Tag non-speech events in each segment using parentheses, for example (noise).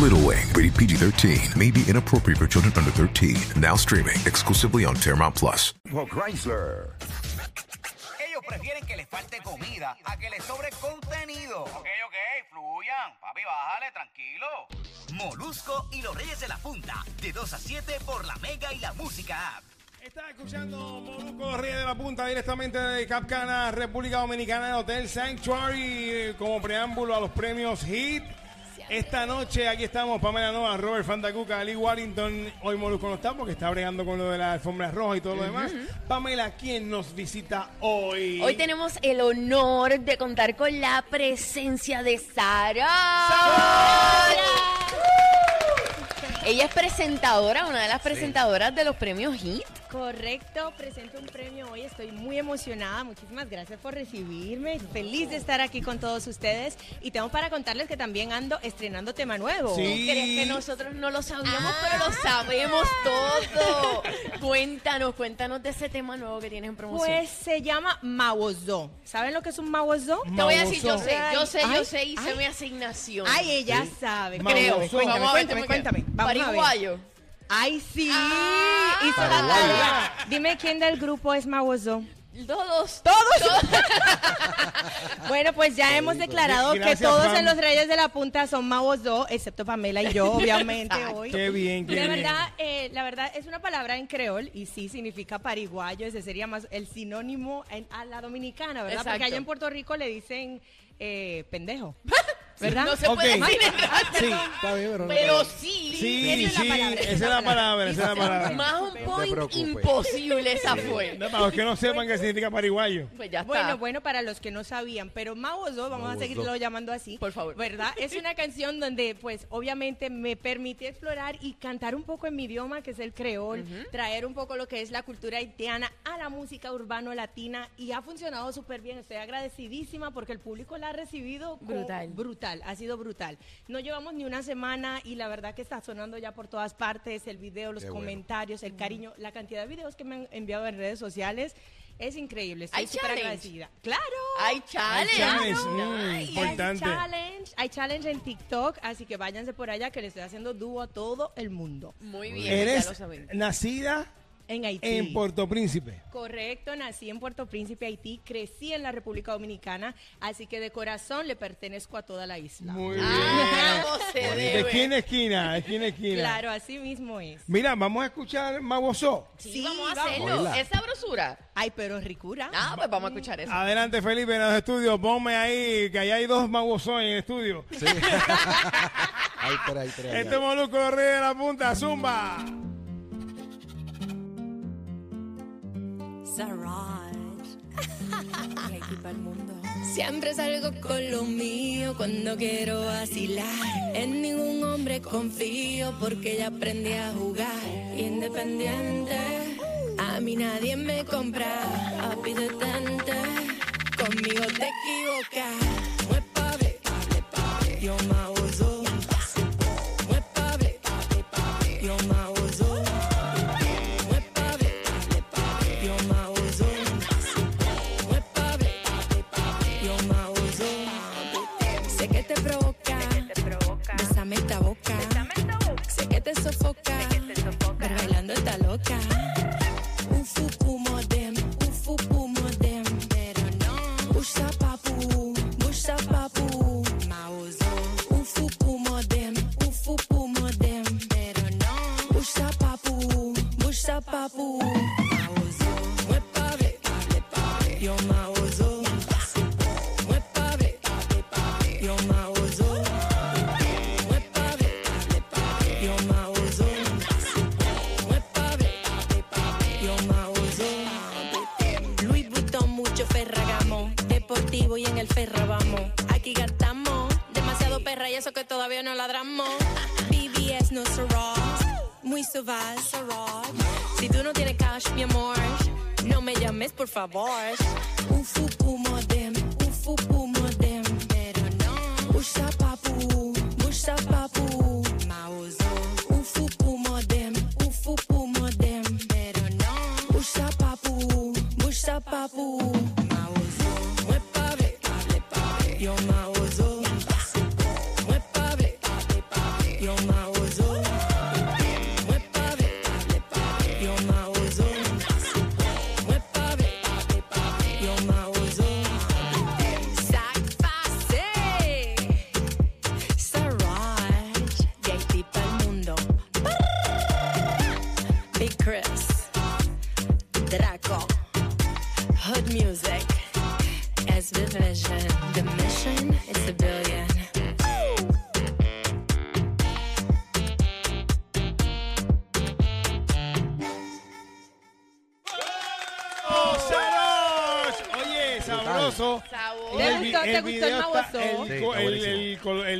Little Wing, rated PG 13, may be inappropriate for children under 13. Now streaming exclusively on Paramount Plus. Chrysler. Ellos prefieren que les falte comida a que les sobre contenido. Ok, ok, fluyan. Papi, bájale, tranquilo. Molusco y los Reyes de la Punta. De 2 a 7 por la Mega y la Música App. Está escuchando Molusco Ríe de la Punta directamente de Capcana, República Dominicana, el Hotel Sanctuary, como preámbulo a los premios HIT. Esta noche aquí estamos, Pamela Nova, Robert Fandacuca, Ali Warrington. Hoy Molusco no está porque está bregando con lo de la alfombra roja y todo lo demás. Pamela, ¿quién nos visita hoy? Hoy tenemos el honor de contar con la presencia de Sara. Ella es presentadora, una de las presentadoras de los premios HIT. Correcto, presento un premio hoy, estoy muy emocionada, muchísimas gracias por recibirme, feliz de estar aquí con todos ustedes y tengo para contarles que también ando estrenando tema nuevo. Sí. ¿Crees que nosotros no lo sabíamos, pero lo sabemos todo? Cuéntanos, cuéntanos de ese tema nuevo que tienes en promoción. Pues se llama Mawozo. ¿Saben lo que es un Mawozo? te voy a decir, yo sé, yo sé, yo sé, hice ay. mi asignación. Ay, ella sabe. Creo. Cuéntame, cuéntame, Vamos a ver, cuéntame, ¿cómo cuéntame. Vamos a ver. Ay, sí. Ah. hizo la tarea. Dime quién del grupo es Mawozo. Todos. Todos. (laughs) bueno, pues ya hemos declarado que todos Pam. en los Reyes de la Punta son Mavos 2, excepto Pamela y yo, obviamente, hoy. Qué bien, qué la bien. verdad, eh, la verdad es una palabra en creol y sí significa pariguayo, ese sería más el sinónimo en- a la dominicana, ¿verdad? Porque allá en Puerto Rico le dicen eh, pendejo, (laughs) ¿verdad? No se puede decir (laughs) Sí, Está bien, pero no- pero sí. Sí, esa es la sí, palabra, esa es la palabra, esa es la palabra. Más un point imposible esa fue. No, Para los que no sepan qué significa pariguayo. Pues ya está. Bueno, bueno, para los que no sabían, pero Mawozo, vamos a seguirlo llamando así. Por favor. ¿Verdad? Es una canción donde, pues, obviamente me permite explorar y cantar un poco en mi idioma, que es el creol, traer un poco lo que es la cultura haitiana a la música urbano latina y ha funcionado súper bien. Estoy agradecidísima porque el público la ha recibido Brutal. brutal, ha sido brutal. No llevamos ni una semana y la verdad que está sonando ya por todas partes, el video, los Qué bueno. comentarios, el cariño, la cantidad de videos que me han enviado en redes sociales. Es increíble, estoy Hay súper agradecida. ¡Claro! Hay challenge. challenge, Claro. mm, importante. Hay challenge, hay challenge en TikTok, así que váyanse por allá que le estoy haciendo dúo a todo el mundo. Muy bien, ya lo Eres nacida En Haití. en Puerto Príncipe. Correcto, nací en Puerto Príncipe, Haití, crecí en la República Dominicana, así que de corazón le pertenezco a toda la isla. Muy bien. Ah, ¿cómo se De esquina a esquina, de esquina a esquina. Claro, así mismo es. Mira, vamos a escuchar Mabosó. Sí, Sí, vamos a vamos. hacerlo. Hola. Es sabrosura. Ay, pero ricura. Ah, pues vamos a escuchar eso. Adelante, Felipe, en los estudios. Ponme ahí, que allá hay dos Mabosó en el estudio. Sí. (laughs) Hay tres, hay tres. Este allá. moluco ríe de la punta, zumba. (laughs) Siempre salgo con lo mío cuando quiero vacilar. En ningún hombre confío porque ya aprendí a jugar. Independiente, a mí nadie me compra. Papi detente, conmigo te equivocas. No es pa' ver, yo me ladramos. BBS no Ross, muy sauvage. Si tú no tienes cash, mi amor, No me llames, por favor. Ufupu modem, ufupu modem. Pero no. Busha papu, busha papu. As the vision. The mission is a billion. ¡Oh, sabroso. Sabor. ¿Te El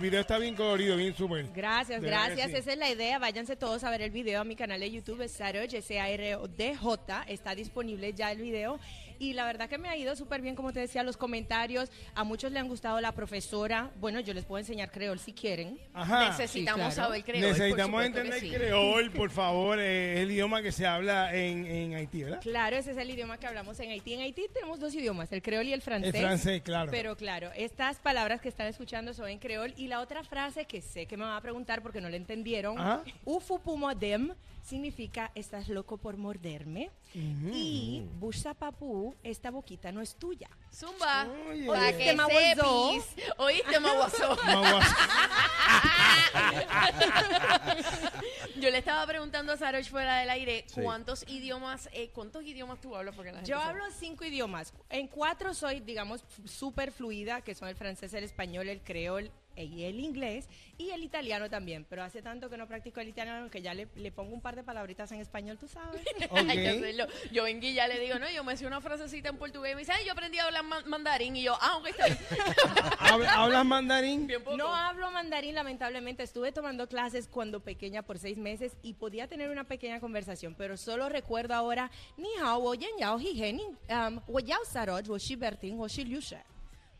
video está- bien colorido, bien súper. Gracias, De gracias. sí. Esa es la idea. Váyanse todos a ver el video a mi canal de YouTube, Saroj, S-A-R-O-D-J. Está disponible ya el video. Y la verdad que me ha ido súper bien, como te decía, los comentarios. A muchos le han gustado la profesora. Bueno, yo les puedo enseñar creol si quieren. Ajá. Necesitamos Sí, claro. saber creol. Necesitamos entender sí. creol, (laughs) por favor. eh, Es el idioma que se habla en, en Haití, ¿verdad? Claro, ese es el idioma que hablamos en Haití. En Haití tenemos dos idiomas, el creol y el francés. El francés, claro. Pero claro, estas palabras que están escuchando son en creol. Y la otra frase que sé que me van a preguntar porque no la entendieron, Ajá. ufupumodem significa estás loco por morderme. Y busapapú, esta boquita no es tuya. Zumba. ¿Oíste, sepis. ¿Oíste? Maguas- (laughs) (laughs) Yo le estaba preguntando a Sarosh fuera del aire Sí. cuántos idiomas, eh, cuántos idiomas tú hablas porque la gente Yo sabe. hablo cinco idiomas. En cuatro soy, digamos, súper fluida, que son el francés, el español, el creol y el inglés, y el italiano también. Pero hace tanto que no practico el italiano que ya le, le pongo un par de palabritas en español, tú sabes. (laughs) Ok. Hay que hacerlo. Yo vengo y ya le digo, no, yo me hice una frasecita en portugués y me dice, ay, yo aprendí a hablar ma- mandarín. Y yo, ah, ok, está bien. (laughs) ¿Hab- ¿Hablas mandarín? Bien poco. No hablo mandarín, lamentablemente. Estuve tomando clases cuando pequeña por seis meses y podía tener una pequeña conversación, pero solo recuerdo ahora, ni hao, wo yen yao, hi um, wo yao wo shi bertin, wo shi.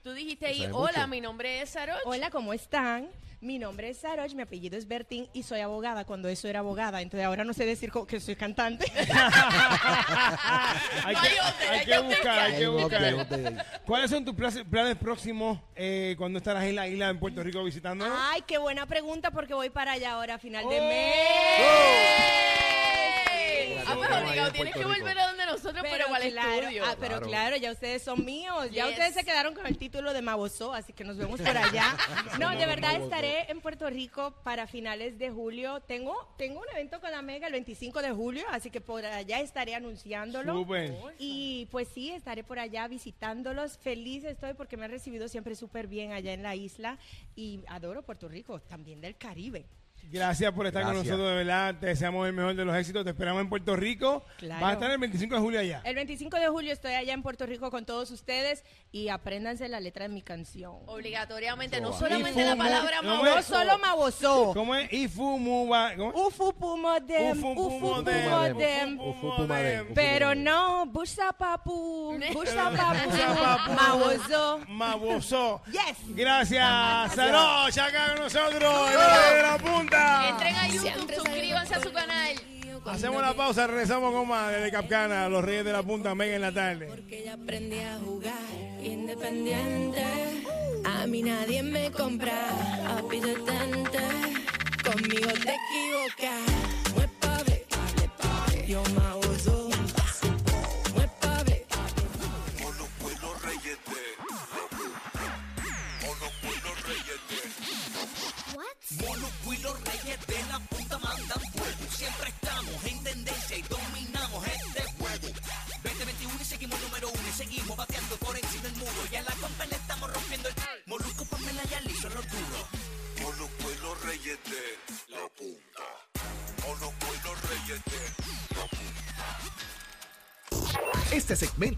Tú dijiste ahí, hola, mucho. mi nombre es Saroch. Hola, ¿cómo están? Mi nombre es Saroj, mi apellido es Bertín y soy abogada cuando eso era abogada. Entonces ahora no sé decir que soy cantante. hay que, hay buscar, hay que buscar. ¿Cuáles son tus planes, próximos eh, cuando estarás en la isla en Puerto Rico visitando? Ay, qué buena pregunta porque voy para allá ahora a final de Oh. mes. Ah, pues obligado, tienes que volver a donde nosotros, pero, igual claro, estudio. ah, pero Claro. claro, ya ustedes son míos. Ya Yes. ustedes se quedaron con el título de Maboso, así que nos vemos por allá. (laughs) No, de verdad estaré en Puerto Rico para finales de julio. Tengo, tengo un evento con la Mega el 25 de julio, así que por allá estaré anunciándolo. Y pues sí, estaré por allá visitándolos. Feliz estoy porque me han recibido siempre súper bien allá en la isla y adoro Puerto Rico, también del Caribe. Gracias por estar con nosotros, de verdad. Te deseamos el mejor de los éxitos. Te esperamos en Puerto Rico. Claro. Vas a estar el 25 de julio allá. El 25 de julio estoy allá en Puerto Rico con todos ustedes y apréndanse la letra de mi canción. Obligatoriamente, no solamente la palabra no No solo Maboso. ¿Cómo es? Ifumuba. ¿Cómo es? Ufu Pumodem, Ufu Ufu Pumodem. Pumodem. Ufu Pumadem. Ufu Pero no, Busha Papu, (laughs) Busha Busha Papu, Papu. Maboso. Maboso. Yes. Gracias, Saroch, acá con nosotros, la punta. A Siempre suscríbanse a su canal. Hacemos la pausa, regresamos con más desde Capcana, los Reyes de la Punta, Mega en la tarde. Porque ya aprendí a jugar independiente. A mí nadie me compra, detente. Conmigo te equivocas. Pave, pave. Yo me Este segmento